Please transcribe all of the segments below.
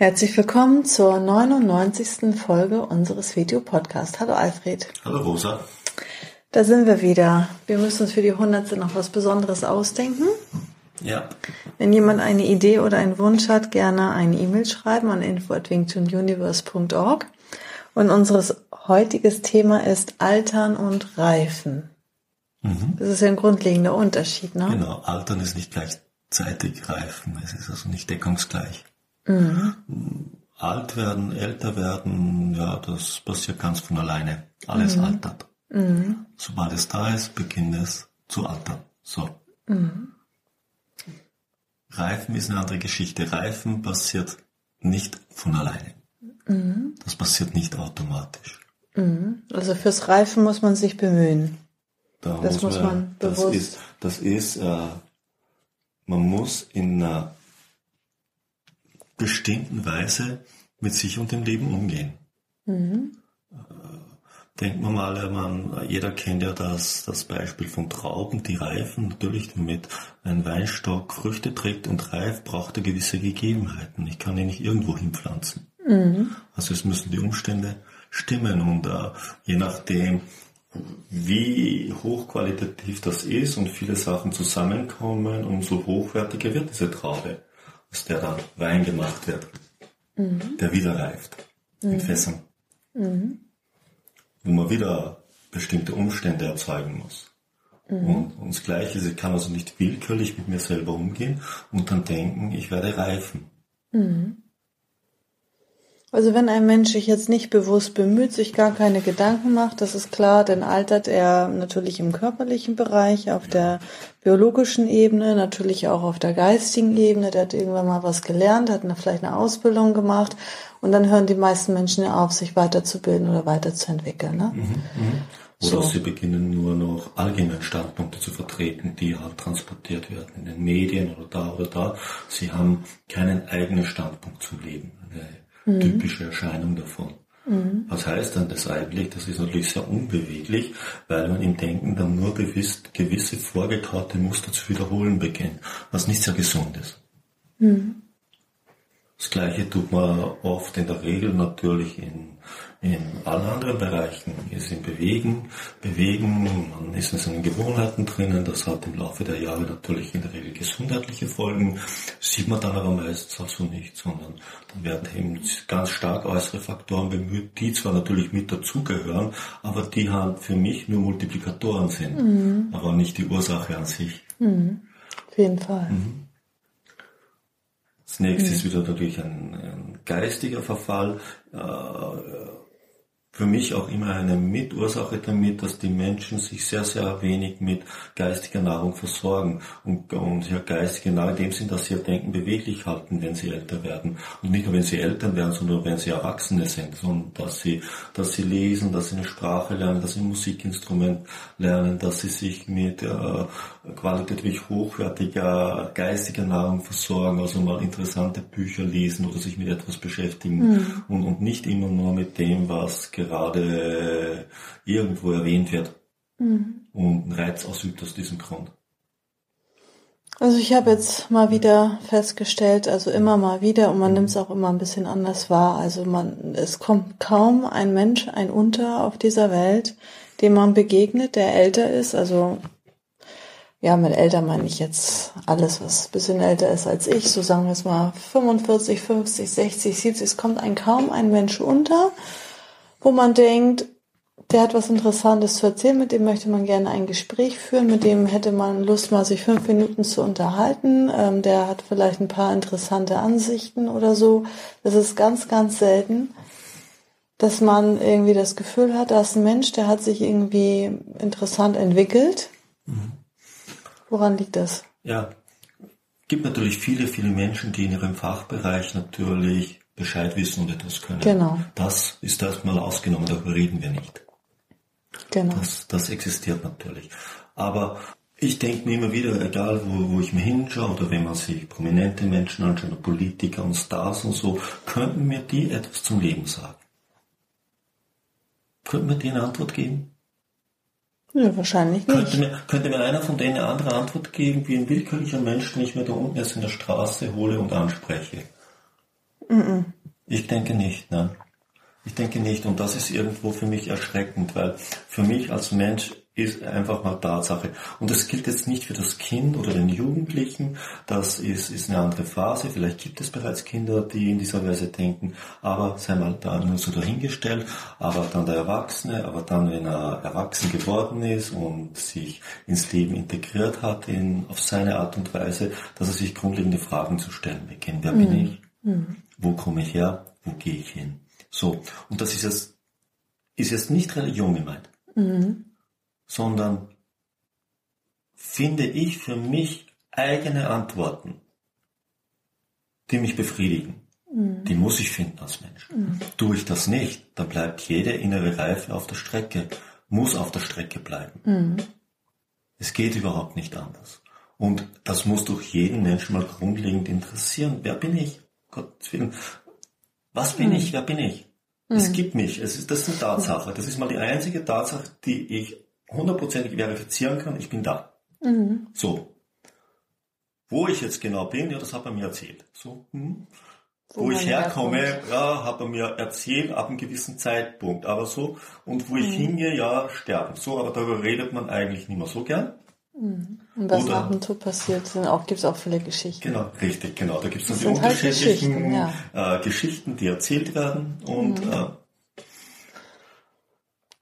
Herzlich willkommen zur 99. Folge unseres Video-Podcasts. Hallo Alfred. Hallo Rosa. Da sind wir wieder. Wir müssen uns für die 100. noch was Besonderes ausdenken. Ja. Wenn jemand eine Idee oder einen Wunsch hat, gerne eine E-Mail schreiben an info@wingchununiverse.org. Und unseres heutiges Thema ist Altern und Reifen. Mhm. Das ist ja ein grundlegender Unterschied, ne? Genau. Altern ist nicht gleichzeitig Reifen. Es ist also nicht deckungsgleich. Mhm. Alt werden, älter werden, ja, das passiert ganz von alleine. Alles mhm. altert. Mhm. Sobald es da ist, beginnt es zu altern. So. Mhm. Reifen ist eine andere Geschichte. Reifen passiert nicht von alleine. Mhm. Das passiert nicht automatisch. Mhm. Also fürs Reifen muss man sich bemühen. Da das muss man, man bewusst. Das ist, das ist äh, man muss in einer bestimmten Weise mit sich und dem Leben umgehen. Mhm. Denkt man mal, man, jeder kennt ja das, das Beispiel von Trauben, die reifen. Natürlich, damit ein Weinstock Früchte trägt und reift, braucht er gewisse Gegebenheiten. Ich kann ihn nicht irgendwo hinpflanzen. Mhm. Also es müssen die Umstände stimmen und uh, je nachdem, wie hochqualitativ das ist und viele Sachen zusammenkommen, umso hochwertiger wird diese Traube aus der dann Wein gemacht wird, mhm. der wieder reift mhm. in Fässern. Mhm. Wo man wieder bestimmte Umstände erzeugen muss. Mhm. Und, und das Gleiche ist, ich kann also nicht willkürlich mit mir selber umgehen und dann denken, ich werde reifen. Mhm. Also wenn ein Mensch sich jetzt nicht bewusst bemüht, sich gar keine Gedanken macht, das ist klar, dann altert er natürlich im körperlichen Bereich, auf der biologischen Ebene, natürlich auch auf der geistigen Ebene. Der hat irgendwann mal was gelernt, hat eine, vielleicht eine Ausbildung gemacht und dann hören die meisten Menschen ja auf, sich weiterzubilden oder weiterzuentwickeln. Ne? Mhm, mh. Oder so. sie beginnen nur noch allgemeine Standpunkte zu vertreten, die halt transportiert werden in den Medien oder da oder da. Sie haben keinen eigenen Standpunkt zum Leben. Eine mhm. typische Erscheinung davon. Mhm. Was heißt dann das eigentlich? Das ist natürlich sehr unbeweglich, weil man im Denken dann nur gewiss, gewisse vorgekaute Muster zu wiederholen beginnt, was nicht sehr gesund ist. Mhm. Das Gleiche tut man oft in der Regel natürlich in, in allen anderen Bereichen. Ist im Bewegen, Bewegen, man ist in seinen Gewohnheiten drinnen, das hat im Laufe der Jahre natürlich in der Regel gesundheitliche Folgen, sieht man dann aber meistens auch so nicht, sondern dann werden eben ganz stark äußere Faktoren bemüht, die zwar natürlich mit dazugehören, aber die halt für mich nur Multiplikatoren sind, mhm. aber nicht die Ursache an sich. Mhm. Auf jeden Fall. Mhm. Das nächste mhm. ist wieder natürlich ein, ein geistiger Verfall. Äh, für mich auch immer eine Mitursache damit, dass die Menschen sich sehr, sehr wenig mit geistiger Nahrung versorgen und, und ja, geistige Nahrung in dem Sinn, dass sie ihr Denken beweglich halten, wenn sie älter werden. Und nicht nur, wenn sie Eltern werden, sondern wenn sie Erwachsene sind, sondern dass sie, dass sie lesen, dass sie eine Sprache lernen, dass sie ein Musikinstrument lernen, dass sie sich mit äh, qualitativ hochwertiger geistiger Nahrung versorgen, also mal interessante Bücher lesen oder sich mit etwas beschäftigen mhm. und, und nicht immer nur mit dem, was gerade irgendwo erwähnt wird mhm. und einen Reiz ausübt aus diesem Grund. Also ich habe jetzt mal wieder festgestellt, also immer mal wieder, und man nimmt es auch immer ein bisschen anders wahr. Also man, es kommt kaum ein Mensch, ein Unter auf dieser Welt, dem man begegnet, der älter ist. Also ja, mit älter meine ich jetzt alles, was ein bisschen älter ist als ich, so sagen wir es mal 45, 50, 60, 70. Es kommt ein kaum ein Mensch unter, wo man denkt, der hat was Interessantes zu erzählen, mit dem möchte man gerne ein Gespräch führen, mit dem hätte man Lust, mal sich fünf Minuten zu unterhalten. Ähm, der hat vielleicht ein paar interessante Ansichten oder so. Das ist ganz, ganz selten, dass man irgendwie das Gefühl hat, da ist ein Mensch, der hat sich irgendwie interessant entwickelt. Mhm. Woran liegt das? Ja, gibt natürlich viele, viele Menschen, die in ihrem Fachbereich natürlich Bescheid wissen und etwas können. Genau. Das ist erstmal ausgenommen, darüber reden wir nicht. Genau. Das, das existiert natürlich. Aber ich denke mir immer wieder, egal wo, wo ich mir hinschaue oder wenn man sich prominente Menschen anschaut, Politiker und Stars und so, könnten mir die etwas zum Leben sagen? Könnten mir die eine Antwort geben? Ja, wahrscheinlich nicht. Könnte mir, könnte mir einer von denen eine andere Antwort geben, wie ein willkürlicher Mensch, den ich mir da unten jetzt in der Straße hole und anspreche? -mm. Ich denke nicht, nein. Ich denke nicht. Und das ist irgendwo für mich erschreckend, weil für mich als Mensch ist einfach mal Tatsache. Und das gilt jetzt nicht für das Kind oder den Jugendlichen. Das ist, ist eine andere Phase. Vielleicht gibt es bereits Kinder, die in dieser Weise denken. Aber sei mal da nur so dahingestellt. Aber dann der Erwachsene, aber dann, wenn er erwachsen geworden ist und sich ins Leben integriert hat in, auf seine Art und Weise, dass er sich grundlegende Fragen zu stellen beginnt. Wer mhm. bin ich? Mhm. Wo komme ich her? Wo gehe ich hin? So. Und das ist jetzt, ist jetzt nicht Religion gemeint. Mhm sondern finde ich für mich eigene Antworten, die mich befriedigen. Mhm. Die muss ich finden als Mensch. Mhm. Tue ich das nicht, dann bleibt jede innere Reife auf der Strecke, muss auf der Strecke bleiben. Mhm. Es geht überhaupt nicht anders. Und das muss durch jeden Menschen mal grundlegend interessieren. Wer bin ich? Gottes Willen. Was bin mhm. ich? Wer bin ich? Es mhm. gibt mich. Es ist, das ist eine Tatsache. Das ist mal die einzige Tatsache, die ich hundertprozentig verifizieren kann, ich bin da. Mhm. So. Wo ich jetzt genau bin, ja, das hat er mir erzählt. So, hm. Wo, wo ich herkomme, herkommt. ja, hat er mir erzählt ab einem gewissen Zeitpunkt. Aber so, und wo ich mhm. hingehe, ja, sterben. So, aber darüber redet man eigentlich nicht mehr so gern. Mhm. Und was Oder, nach dem Tod passiert, sind auch, gibt's auch viele Geschichten. Genau, richtig, genau. Da gibt's dann die unterschiedlichen halt Geschichten, ja. äh, Geschichten, die erzählt werden. Und mhm. äh,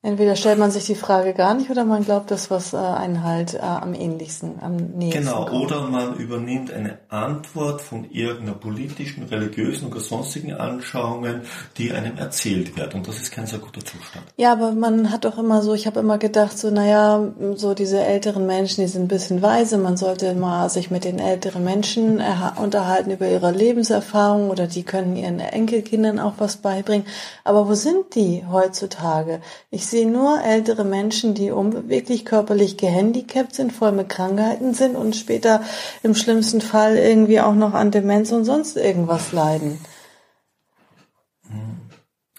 Entweder stellt man sich die Frage gar nicht oder man glaubt das, was äh, einen halt äh, am ähnlichsten, am nächsten Genau, kommt. oder man übernimmt eine Antwort von irgendeiner politischen, religiösen oder sonstigen Anschauungen, die einem erzählt wird. Und das ist kein sehr guter Zustand. Ja, aber man hat doch immer so, ich habe immer gedacht, so, naja, so diese älteren Menschen, die sind ein bisschen weise, man sollte mal sich mit den älteren Menschen unterhalten über ihre Lebenserfahrung oder die können ihren Enkelkindern auch was beibringen. Aber wo sind die heutzutage? Ich sehe nur ältere Menschen, die unbeweglich körperlich gehandicapt sind, voll mit Krankheiten sind und später im schlimmsten Fall irgendwie auch noch an Demenz und sonst irgendwas leiden.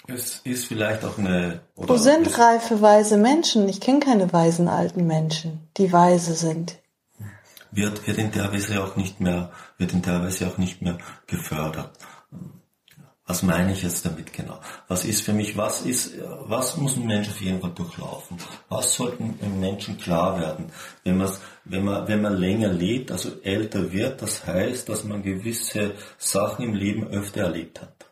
Es ist vielleicht auch eine. Wo sind reife, weise Menschen? Ich kenne keine weisen alten Menschen, die weise sind. Wird, wird in der Weise auch nicht mehr, wird in der Weise auch nicht mehr gefördert. Was meine ich jetzt damit genau? Was ist für mich, was ist, was muss ein Mensch auf jeden Fall durchlaufen? Was sollten einem Menschen klar werden? Wenn man, wenn man, wenn man länger lebt, also älter wird, das heißt, dass man gewisse Sachen im Leben öfter erlebt hat.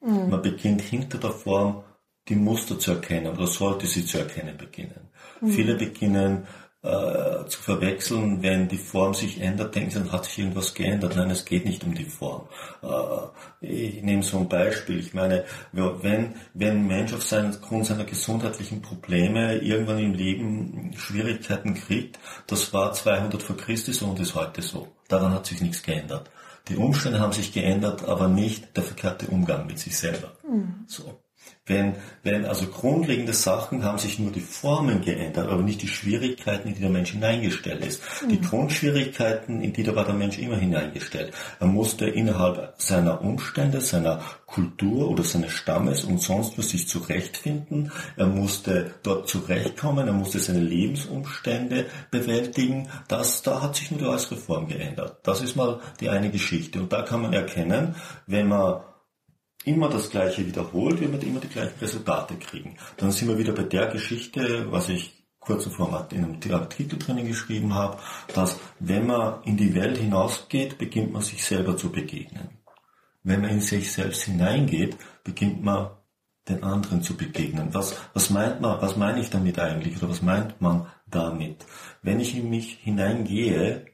Mhm. Man beginnt hinter der Form die Muster zu erkennen oder sollte sie zu erkennen beginnen. Mhm. Viele beginnen äh, zu verwechseln, wenn die Form sich ändert, denken sie, dann hat sich irgendwas geändert. Nein, es geht nicht um die Form. Äh, ich nehme so ein Beispiel. Ich meine, wenn, wenn ein Mensch aufgrund seiner gesundheitlichen Probleme irgendwann im Leben Schwierigkeiten kriegt, das war 200 vor Christus und ist heute so. Daran hat sich nichts geändert. Die Umstände haben sich geändert, aber nicht der verkehrte Umgang mit sich selber. Mhm. So. Wenn, wenn also grundlegende Sachen haben sich nur die Formen geändert, aber nicht die Schwierigkeiten, in die der Mensch hineingestellt ist. Mhm. Die Grundschwierigkeiten, in die da war der Mensch immer hineingestellt. Er musste innerhalb seiner Umstände, seiner Kultur oder seines Stammes und sonst für sich zurechtfinden. Er musste dort zurechtkommen, er musste seine Lebensumstände bewältigen. Das, da hat sich nur die äußere Form geändert. Das ist mal die eine Geschichte. Und da kann man erkennen, wenn man immer das Gleiche wiederholt, wir immer die gleichen Resultate kriegen. Dann sind wir wieder bei der Geschichte, was ich kurz zuvor in einem Titel drinnen geschrieben habe, dass wenn man in die Welt hinausgeht, beginnt man sich selber zu begegnen. Wenn man in sich selbst hineingeht, beginnt man den anderen zu begegnen. Was, was meint man, was meine ich damit eigentlich oder was meint man damit? Wenn ich in mich hineingehe,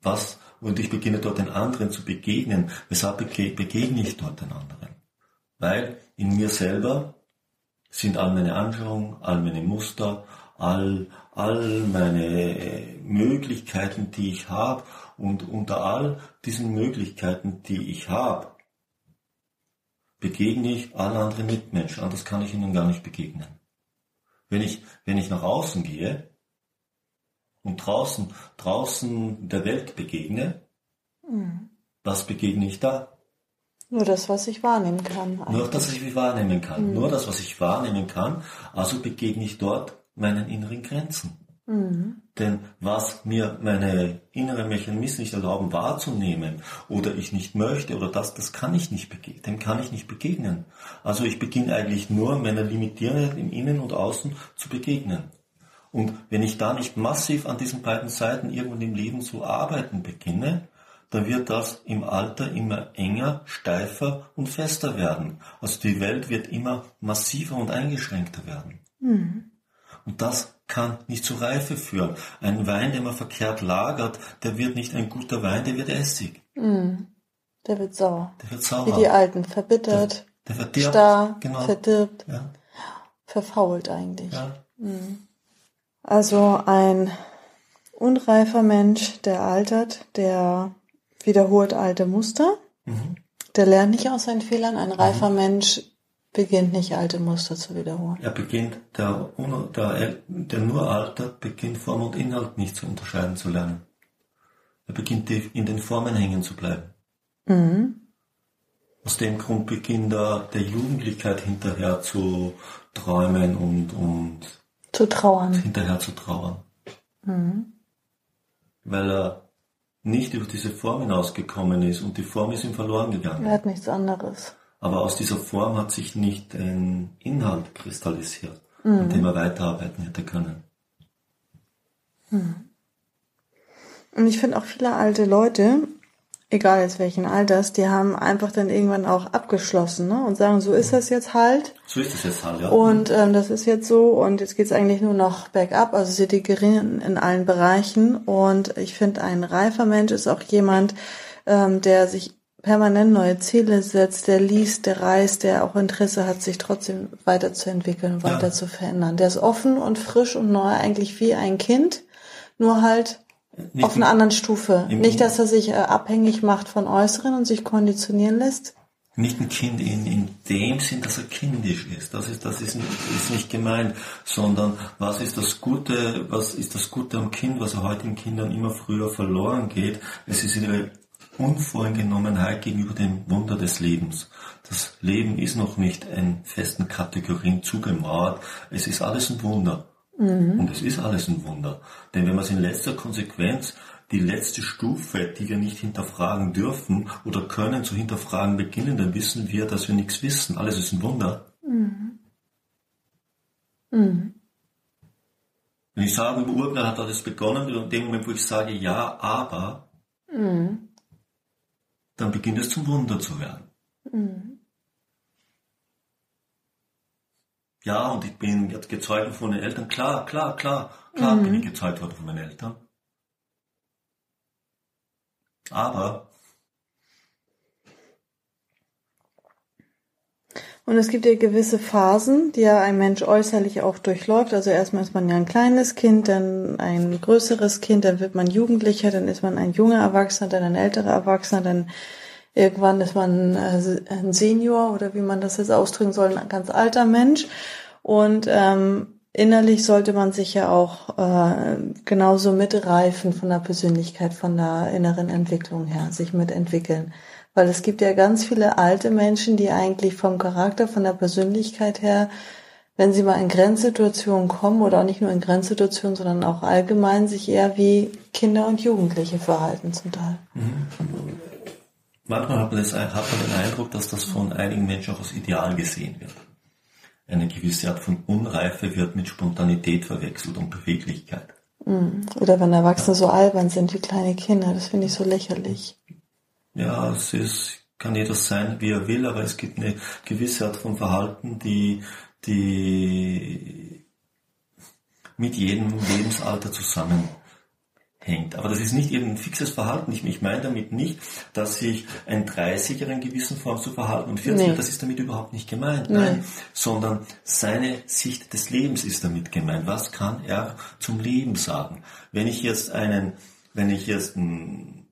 was und ich beginne dort den anderen zu begegnen. Weshalb begegne ich dort den anderen? Weil in mir selber sind all meine Anschauungen, all meine Muster, all, all meine Möglichkeiten, die ich habe und unter all diesen Möglichkeiten, die ich habe, begegne ich allen anderen Mitmenschen. Anders kann ich ihnen gar nicht begegnen. Wenn ich, wenn ich nach außen gehe und draußen, draußen der Welt begegne, mhm. was begegne ich da? Nur das, was ich wahrnehmen kann. Eigentlich. Nur das, was ich wahrnehmen kann. Mhm. Nur das, was ich wahrnehmen kann. Also begegne ich dort meinen inneren Grenzen. Mhm. Denn was mir meine inneren Mechanismen nicht erlauben wahrzunehmen oder ich nicht möchte oder das, das kann ich nicht begegnen, dem kann ich nicht begegnen. Also ich beginne eigentlich nur meiner Limitierung im Innen und Außen zu begegnen. Und wenn ich da nicht massiv an diesen beiden Seiten irgendwo im Leben zu arbeiten beginne, dann wird das im Alter immer enger, steifer und fester werden. Also die Welt wird immer massiver und eingeschränkter werden. Mhm. Und das kann nicht zur Reife führen. Ein Wein, den man verkehrt lagert, der wird nicht ein guter Wein, der wird Essig. Mm. Der wird sauer. Der wird sauer. Wie die Alten, verbittert, der, der verdirbt, starr, genau. verdirbt, ja. verfault eigentlich. Ja. Mm. Also ein unreifer Mensch, der altert, der wiederholt alte Muster, mhm. der lernt nicht aus seinen Fehlern. Ein reifer mhm. Mensch beginnt nicht alte Muster zu wiederholen. Er beginnt, der, der, der nur altert, beginnt Form und Inhalt nicht zu unterscheiden zu lernen. Er beginnt in den Formen hängen zu bleiben. Mhm. Aus dem Grund beginnt er der Jugendlichkeit hinterher zu träumen und, und zu trauern. Hinterher zu trauern. Mhm. Weil er nicht über diese Form hinausgekommen ist und die Form ist ihm verloren gegangen. Er hat nichts anderes. Aber aus dieser Form hat sich nicht ein Inhalt kristallisiert, mhm. an dem er weiterarbeiten hätte können. Mhm. Und ich finde auch viele alte Leute, egal jetzt welchen Alters, die haben einfach dann irgendwann auch abgeschlossen ne? und sagen, so ist das jetzt halt. So ist das jetzt halt, ja. Und ähm, das ist jetzt so und jetzt geht's eigentlich nur noch bergab, also sie degradieren in allen Bereichen. Und ich finde, ein reifer Mensch ist auch jemand, ähm, der sich permanent neue Ziele setzt, der liest, der reist, der auch Interesse hat, sich trotzdem weiterzuentwickeln, weiter ja. zu verändern. Der ist offen und frisch und neu, eigentlich wie ein Kind, nur halt nicht auf einer anderen Stufe. Nicht, dass er sich äh, abhängig macht von Äußeren und sich konditionieren lässt. Nicht ein Kind in, in dem Sinn, dass er kindisch ist. Das ist, das ist, ist nicht gemeint, sondern was ist das Gute, was ist das Gute am Kind, was er heutigen Kindern immer früher verloren geht. Es ist ihre Unvoreingenommenheit gegenüber dem Wunder des Lebens. Das Leben ist noch nicht in festen Kategorien zugemauert. Es ist alles ein Wunder. Mhm. Und es ist alles ein Wunder. Denn wenn man es in letzter Konsequenz die letzte Stufe, die wir nicht hinterfragen dürfen oder können zu hinterfragen beginnen, dann wissen wir, dass wir nichts wissen. Alles ist ein Wunder. Mhm. Mhm. Wenn ich sage, im Urknall hat alles begonnen, in dem Moment, wo ich sage, ja, aber, mhm dann beginnt es zum Wunder zu werden. Mhm. Ja, und ich bin jetzt gezeugt worden von den Eltern. Klar, klar, klar, klar mhm. bin ich gezeugt worden von meinen Eltern. Aber Und es gibt ja gewisse Phasen, die ja ein Mensch äußerlich auch durchläuft. Also erstmal ist man ja ein kleines Kind, dann ein größeres Kind, dann wird man Jugendlicher, dann ist man ein junger Erwachsener, dann ein älterer Erwachsener, dann irgendwann ist man äh, ein Senior oder wie man das jetzt ausdrücken soll, ein ganz alter Mensch. Und ähm, innerlich sollte man sich ja auch äh, genauso mitreifen von der Persönlichkeit, von der inneren Entwicklung her, sich mitentwickeln. Weil es gibt ja ganz viele alte Menschen, die eigentlich vom Charakter, von der Persönlichkeit her, wenn sie mal in Grenzsituationen kommen oder auch nicht nur in Grenzsituationen, sondern auch allgemein sich eher wie Kinder und Jugendliche verhalten zum Teil. Mhm. Manchmal hat man, das, hat man den Eindruck, dass das von einigen Menschen auch als Ideal gesehen wird. Eine gewisse Art von Unreife wird mit Spontanität verwechselt und Beweglichkeit. Mhm. Oder wenn Erwachsene ja. so albern sind wie kleine Kinder, das finde ich so lächerlich. Ja, es ist, kann jeder sein, wie er will, aber es gibt eine gewisse Art von Verhalten, die, die mit jedem Lebensalter zusammenhängt. Aber das ist nicht irgendein fixes Verhalten. Ich, ich meine damit nicht, dass sich ein 30er in gewissen Form zu verhalten und 40er, nee. das ist damit überhaupt nicht gemeint. Nee. Nein, sondern seine Sicht des Lebens ist damit gemeint. Was kann er zum Leben sagen? Wenn ich jetzt einen, wenn ich jetzt ein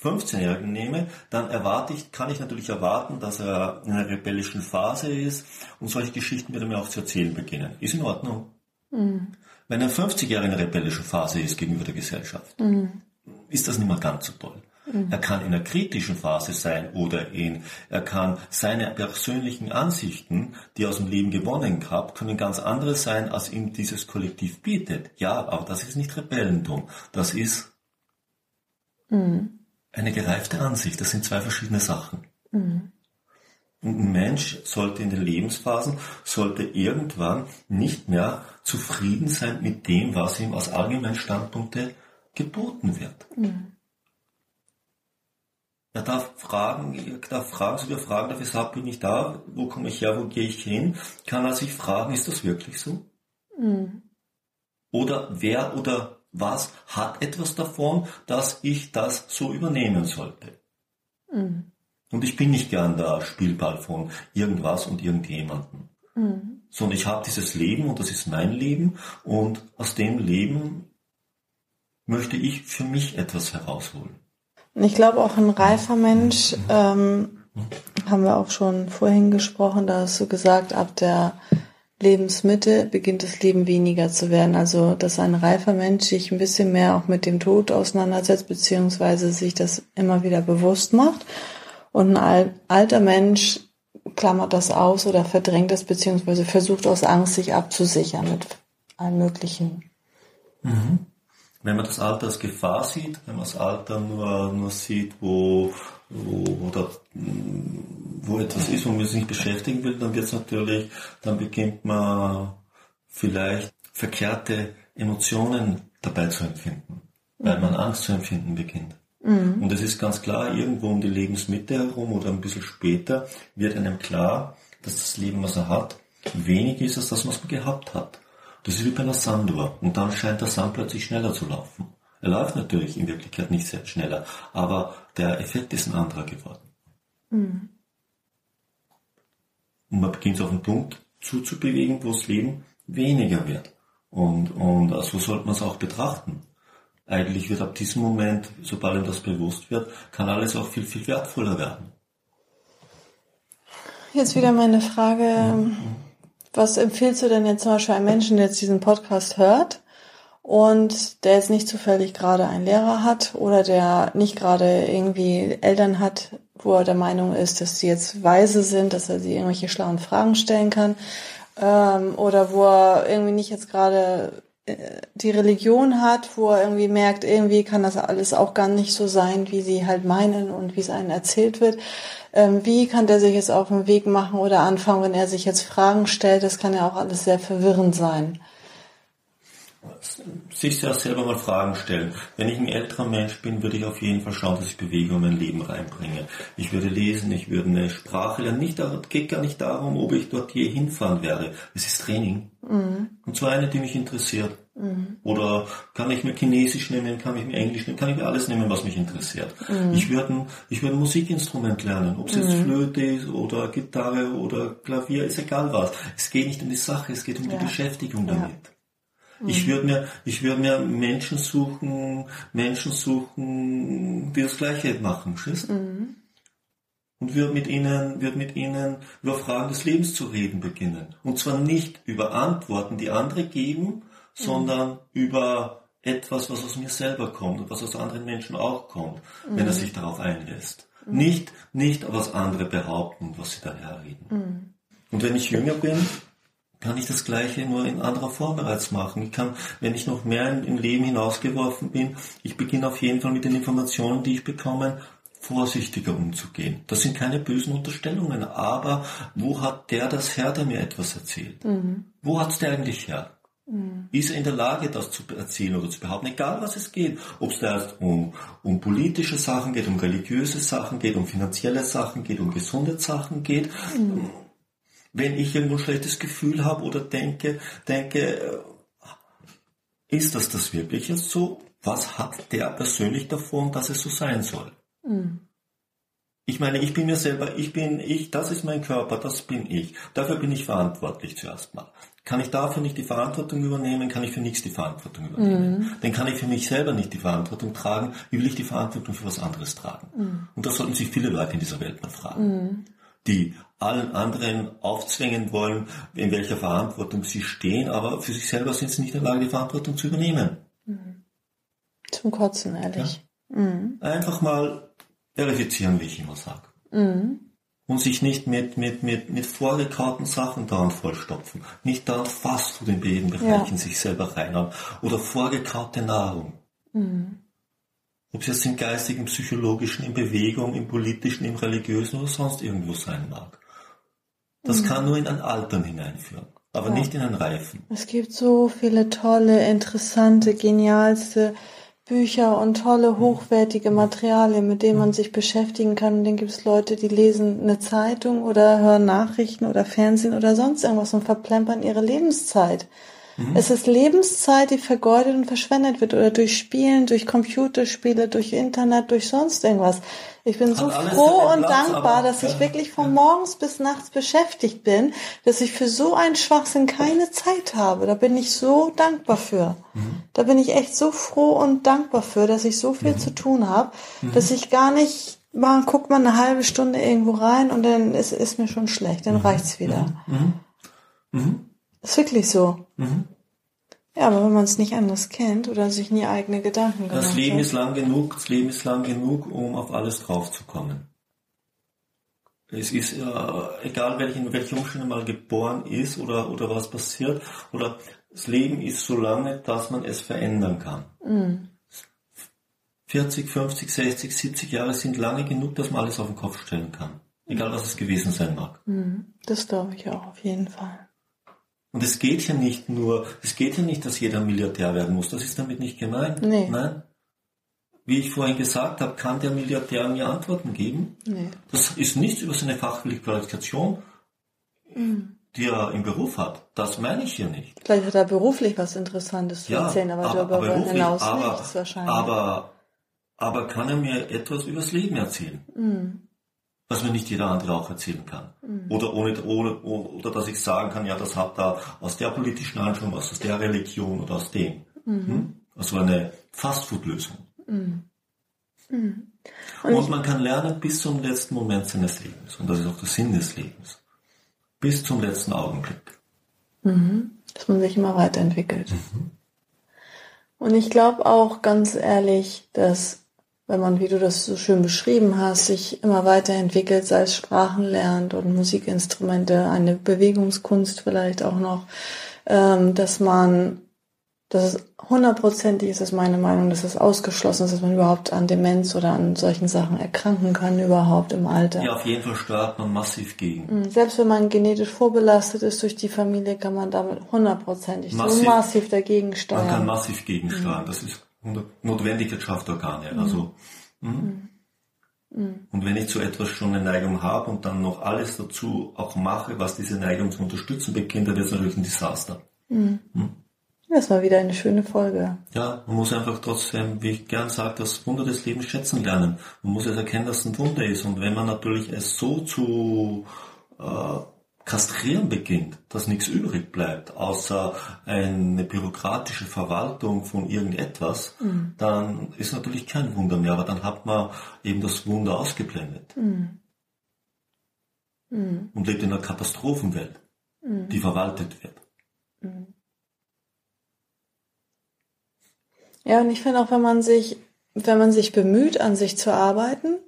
15-Jährigen nehme, dann erwarte ich, kann ich natürlich erwarten, dass er in einer rebellischen Phase ist und solche Geschichten wird er mir auch zu erzählen beginnen. Ist in Ordnung. Mhm. Wenn ein 50-Jähriger in einer rebellischen Phase ist gegenüber der Gesellschaft, mhm. ist das nicht mehr ganz so toll. Mhm. Er kann in einer kritischen Phase sein oder in, er kann seine persönlichen Ansichten, die er aus dem Leben gewonnen gehabt, können ganz andere sein, als ihm dieses Kollektiv bietet. Ja, aber das ist nicht Rebellentum. Das ist mhm. eine gereifte Ansicht. Das sind zwei verschiedene Sachen. Mhm. Ein Mensch sollte in den Lebensphasen, sollte irgendwann nicht mehr zufrieden sein mit dem, was ihm aus allgemeinen Standpunkten geboten wird. Mhm. Er darf fragen, er darf fragen, so wie er fragen darf, weshalb bin ich da, wo komme ich her, wo gehe ich hin, kann er sich fragen, ist das wirklich so? Mhm. Oder wer oder was hat etwas davon, dass ich das so übernehmen sollte? Mhm. Und ich bin nicht gern der Spielball von irgendwas und irgendjemanden. Mhm. Sondern ich habe dieses Leben und das ist mein Leben und aus dem Leben möchte ich für mich etwas herausholen. Ich glaube auch ein reifer Mensch, ähm, haben wir auch schon vorhin gesprochen, da hast du gesagt, ab der Lebensmitte beginnt das Leben weniger zu werden. Also, dass ein reifer Mensch sich ein bisschen mehr auch mit dem Tod auseinandersetzt, beziehungsweise sich das immer wieder bewusst macht. Und ein alter Mensch klammert das aus oder verdrängt das, beziehungsweise versucht aus Angst sich abzusichern mit allen möglichen mhm wenn man das Alter als Gefahr sieht, wenn man das Alter nur, nur sieht, wo, wo, oder, wo etwas ist, womit man sich nicht beschäftigen will, dann wird es natürlich, dann beginnt man vielleicht verkehrte Emotionen dabei zu empfinden, weil man Angst zu empfinden beginnt. Mhm. Und es ist ganz klar, irgendwo um die Lebensmitte herum oder ein bisschen später wird einem klar, dass das Leben, was er hat, wenig ist, als das, was man gehabt hat. Das ist wie bei einer Sanduhr. Und dann scheint der Sand plötzlich schneller zu laufen. Er läuft natürlich in Wirklichkeit nicht sehr schneller, aber der Effekt ist ein anderer geworden. Mhm. Und man beginnt auf einen Punkt zuzubewegen, wo das Leben weniger wird. Und, und so sollte man es auch betrachten. Eigentlich wird ab diesem Moment, sobald ihm das bewusst wird, kann alles auch viel, viel wertvoller werden. Jetzt wieder meine Frage. Was empfiehlst du denn jetzt zum Beispiel einem Menschen, der jetzt diesen Podcast hört und der jetzt nicht zufällig gerade einen Lehrer hat oder der nicht gerade irgendwie Eltern hat, wo er der Meinung ist, dass sie jetzt weise sind, dass er sie irgendwelche schlauen Fragen stellen kann ähm, oder wo er irgendwie nicht jetzt gerade die Religion hat, wo er irgendwie merkt, irgendwie kann das alles auch gar nicht so sein, wie sie halt meinen und wie es einem erzählt wird. Ähm, wie kann der sich jetzt auf den Weg machen oder anfangen, wenn er sich jetzt Fragen stellt? Das kann ja auch alles sehr verwirrend sein. Sich ja selber mal Fragen stellen. Wenn ich ein älterer Mensch bin, würde ich auf jeden Fall schauen, dass ich Bewegung in mein Leben reinbringe. Ich würde lesen, ich würde eine Sprache lernen. Nicht, geht gar nicht darum, ob ich dort je hinfahren werde. Es ist Training. Mhm. Und zwar eine, die mich interessiert. Mhm. Oder kann ich mir Chinesisch nehmen, kann ich mir Englisch nehmen, kann ich mir alles nehmen, was mich interessiert. Mhm. Ich würde ich würde ein Musikinstrument lernen, ob es jetzt mhm. Flöte ist oder Gitarre oder Klavier, ist egal was. Es geht nicht um die Sache, es geht um ja. die Beschäftigung damit. Ja. Ich mhm. würde mir, ich würde mir Menschen suchen, Menschen suchen, die das Gleiche machen, schießt? Mhm und wird mit ihnen, wird mit ihnen über Fragen des Lebens zu reden beginnen. Und zwar nicht über Antworten, die andere geben, sondern mhm. über etwas, was aus mir selber kommt und was aus anderen Menschen auch kommt, wenn er mhm. sich darauf einlässt. Mhm. Nicht, nicht, was andere behaupten, was sie dann herreden. Mhm. Und wenn ich jünger bin, kann ich das Gleiche nur in anderer Form bereits machen. Ich kann, wenn ich noch mehr im Leben hinausgeworfen bin, ich beginne auf jeden Fall mit den Informationen, die ich bekomme, vorsichtiger umzugehen. Das sind keine bösen Unterstellungen, aber wo hat der das her, der mir etwas erzählt? Mhm. Wo hat's der eigentlich her? Mhm. Ist er in der Lage, das zu erzählen oder zu behaupten, egal was es geht, ob es da erst um, um politische Sachen geht, um religiöse Sachen geht, um finanzielle Sachen geht, um gesunde Sachen geht. Mhm. Wenn ich irgendwo ein schlechtes Gefühl habe oder denke, denke, äh, ist das das wirklich jetzt so? Was hat der persönlich davon, dass es so sein soll? Mhm. Ich meine, ich bin mir selber, ich bin ich, das ist mein Körper, das bin ich. Dafür bin ich verantwortlich zuerst mal. kann ich dafür nicht die Verantwortung übernehmen, kann ich für nichts die Verantwortung übernehmen. Mhm. Dann kann ich für mich selber nicht die Verantwortung tragen, wie will ich die Verantwortung für was anderes tragen? Mhm. Und das sollten sich viele Leute in dieser Welt mal fragen. Mhm. Die allen anderen aufzwängen wollen, in welcher Verantwortung sie stehen, aber für sich selber sind sie nicht in der Lage, die Verantwortung zu übernehmen. Mhm. Zum Kotzen, ehrlich. Ja? Mhm. Einfach mal verifizieren, wie ich immer sage. Mhm und sich nicht mit, mit, mit, mit vorgekauten Sachen dauernd vollstopfen. Nicht dauernd Fastfood in jeden Bereichen ja. sich selber reinhauen oder vorgekaute Nahrung. Mhm. Ob es jetzt im geistigen, psychologischen, in Bewegung, im politischen, im religiösen oder sonst irgendwo sein mag. Das mhm. kann nur in ein Altern hineinführen, aber ja. nicht in ein Reifen. Es gibt so viele tolle, interessante, genialste Bücher und tolle, hochwertige Materialien, mit denen man sich beschäftigen kann. Und dann gibt es Leute, die lesen eine Zeitung oder hören Nachrichten oder Fernsehen oder sonst irgendwas und verplempern ihre Lebenszeit. Mhm. Es ist Lebenszeit, die vergeudet und verschwendet wird oder durch Spielen, durch Computerspiele, durch Internet, durch sonst irgendwas. Ich bin so froh und Platz, dankbar, aber, dass ja, ich wirklich von ja. morgens bis nachts beschäftigt bin, dass ich für so einen Schwachsinn keine Zeit habe. Da bin ich so dankbar für. Mhm. Da bin ich echt so froh und dankbar für, dass ich so viel mhm. zu tun habe, mhm. dass ich gar nicht mal guck mal eine halbe Stunde irgendwo rein und dann ist, ist mir schon schlecht, dann mhm. reicht's wieder. Mhm. Mhm. Ist wirklich so. Mhm. Ja, aber wenn man es nicht anders kennt oder sich nie eigene Gedanken gemacht Das Leben hat. ist lang genug, das Leben ist lang genug, um auf alles draufzukommen. Es ist ja, egal welch, in welchen Umständen mal geboren ist oder, oder was passiert, oder das Leben ist so lange, dass man es verändern kann. Mhm. 40, 50, 60, 70 Jahre sind lange genug, dass man alles auf den Kopf stellen kann. Egal was es gewesen sein mag. Mhm. Das glaube ich auch, auf jeden Fall. Und es geht ja nicht nur, es geht ja nicht, dass jeder Milliardär werden muss. Das ist damit nicht gemeint. Nee. Nein. Wie ich vorhin gesagt habe, kann der Milliardär mir Antworten geben. Nee. Das ist nichts über seine fachliche Qualifikation, mhm. die er im Beruf hat. Das meine ich hier nicht. Vielleicht hat er beruflich was Interessantes zu ja, erzählen, aber, aber darüber hinaus aber, nichts wahrscheinlich. Aber, aber kann er mir etwas übers Leben erzählen? Mhm was mir nicht jeder andere auch erzählen kann. Mhm. Oder ohne, ohne, oder dass ich sagen kann, ja, das hat da aus der politischen Anschauung, aus der Religion oder aus dem. Mhm. Hm? Also eine Fastfood-Lösung. Mhm. mhm. Und, Und man kann lernen bis zum letzten Moment seines Lebens. Und das ist auch der Sinn des Lebens. Bis zum letzten Augenblick. Mhm. Dass man sich immer weiterentwickelt. Mhm. Und ich glaube auch ganz ehrlich, dass wenn man, wie du das so schön beschrieben hast, sich immer weiterentwickelt, sei es Sprachen lernt und Musikinstrumente, eine Bewegungskunst vielleicht auch noch, ähm, dass man, dass es hundertprozentig ist, ist meine Meinung, dass es ausgeschlossen ist, dass man überhaupt an Demenz oder an solchen Sachen erkranken kann, überhaupt im Alter. Ja, auf jeden Fall steuert man massiv gegen. Mhm. Selbst wenn man genetisch vorbelastet ist durch die Familie, kann man damit hundertprozentig so massiv dagegen steuern. Man kann massiv gegensteuern, mhm. das ist notwendige Kraftorgane. Mhm. Also, mhm. Mhm. Und wenn ich zu etwas schon eine Neigung habe und dann noch alles dazu auch mache, was diese Neigung zu unterstützen beginnt, dann wird es natürlich ein Desaster. Mhm. Mhm. Das war wieder eine schöne Folge. Ja, man muss einfach trotzdem, wie ich gern sage, das Wunder des Lebens schätzen lernen. Man muss es erkennen, dass es ein Wunder ist. Und wenn man natürlich es so zu äh, kastrieren beginnt, dass nichts übrig bleibt, außer eine bürokratische Verwaltung von irgendetwas, mhm. dann ist natürlich kein Wunder mehr, aber dann hat man eben das Wunder ausgeblendet. Mhm. Mhm. Und lebt in einer Katastrophenwelt, mhm. die verwaltet wird. Mhm. Ja, und ich finde auch, wenn man sich, wenn man sich bemüht, an sich zu arbeiten,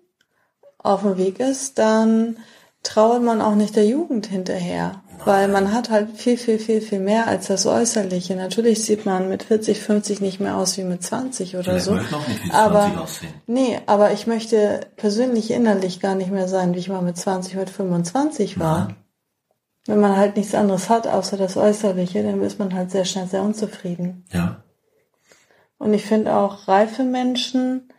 auf dem Weg ist, dann trauert man auch nicht der Jugend hinterher, weil man hat halt viel, viel, viel, viel mehr als das Äußerliche. Natürlich sieht man mit 40, 50 nicht mehr aus wie mit 20 oder Vielleicht so. Noch nicht wie aber, nee, aber ich möchte persönlich innerlich gar nicht mehr sein, wie ich mal mit 20, mit 25 war. Nein. Wenn man halt nichts anderes hat, außer das Äußerliche, dann ist man halt sehr schnell sehr unzufrieden. Ja. Und ich finde auch reife Menschen,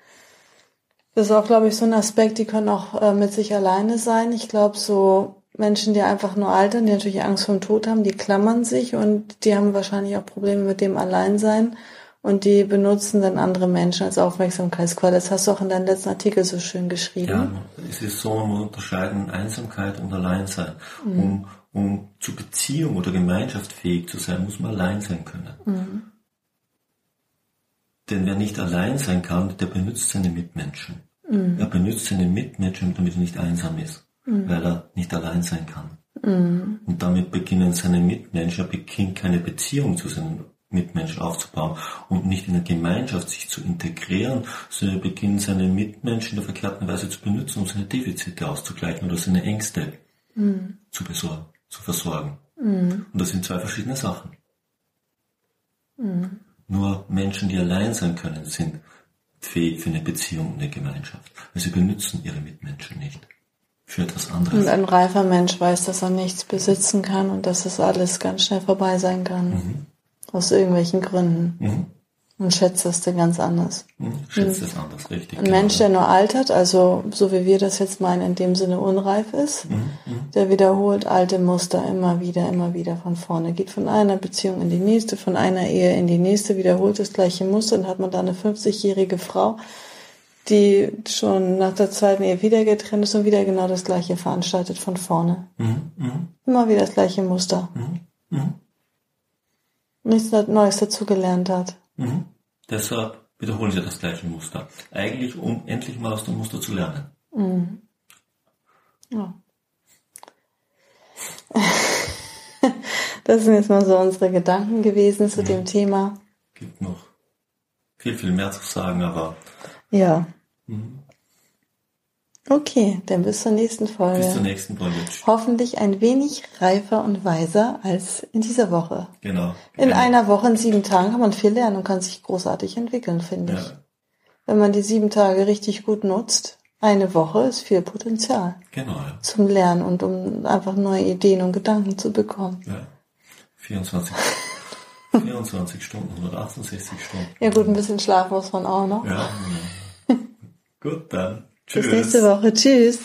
das ist auch, glaube ich, so ein Aspekt, die können auch äh, mit sich alleine sein. Ich glaube, so Menschen, die einfach nur altern, die natürlich Angst vor dem Tod haben, die klammern sich und die haben wahrscheinlich auch Probleme mit dem Alleinsein. und die benutzen dann andere Menschen als Aufmerksamkeitsquelle. Das hast du auch in deinem letzten Artikel so schön geschrieben. Ja, es ist so, man unterscheiden Einsamkeit und Alleinsein. Mhm. Um, um zu Beziehung oder Gemeinschaft fähig zu sein, muss man allein sein können. Mhm. Denn wer nicht allein sein kann, der benutzt seine Mitmenschen. Mhm. Er benutzt seine Mitmenschen, damit er nicht einsam ist, mhm. weil er nicht allein sein kann. Mhm. Und damit beginnen seine Mitmenschen, er beginnt keine Beziehung zu seinen Mitmenschen aufzubauen und nicht in der Gemeinschaft sich zu integrieren, sondern er beginnt seine Mitmenschen in der verkehrten Weise zu benutzen, um seine Defizite auszugleichen oder seine Ängste mhm. zu besorgen, zu versorgen. Mhm. Und das sind zwei verschiedene Sachen. Mhm. Nur Menschen, die allein sein können, sind fähig für eine Beziehung und eine Gemeinschaft. Weil sie benutzen ihre Mitmenschen nicht für etwas anderes. Und ein reifer Mensch weiß, dass er nichts besitzen kann und dass es alles ganz schnell vorbei sein kann. Mhm. Aus irgendwelchen Gründen. Mhm. Und schätzt es denn ganz anders. Mhm. Schätzt es anders, richtig. Ein genau. Mensch, der nur altert, also so wie wir das jetzt meinen, in dem Sinne unreif ist, mhm. der wiederholt alte Muster immer wieder, immer wieder von vorne. Geht von einer Beziehung in die nächste, von einer Ehe in die nächste, wiederholt das gleiche Muster und hat man da eine 50-jährige Frau, die schon nach der zweiten Ehe wieder getrennt ist und wieder genau das gleiche veranstaltet von vorne. Mhm. Immer wieder das gleiche Muster. Mhm nichts Neues dazugelernt hat. Mhm. Deshalb wiederholen sie das gleiche Muster. Eigentlich, um endlich mal aus dem Muster zu lernen. Mhm. Ja. Das sind jetzt mal so unsere Gedanken gewesen zu mhm. dem Thema. Gibt noch viel, viel mehr zu sagen, aber. Ja. Mhm. Okay, dann bis zur nächsten Folge. Bis zur nächsten Folge. Hoffentlich ein wenig reifer und weiser als in dieser Woche. Genau. In genau. einer Woche, in sieben Tagen kann man viel lernen und kann sich großartig entwickeln, finde ja. ich. Wenn man die sieben Tage richtig gut nutzt, eine Woche ist viel Potenzial. Genau. Ja. Zum Lernen und um einfach neue Ideen und Gedanken zu bekommen. Ja. 24, 24 Stunden oder 68 Stunden. Ja gut, ein bisschen Schlaf muss man auch noch. Ja. Gut, dann. Tschüss. Bis nächste Woche. Tschüss.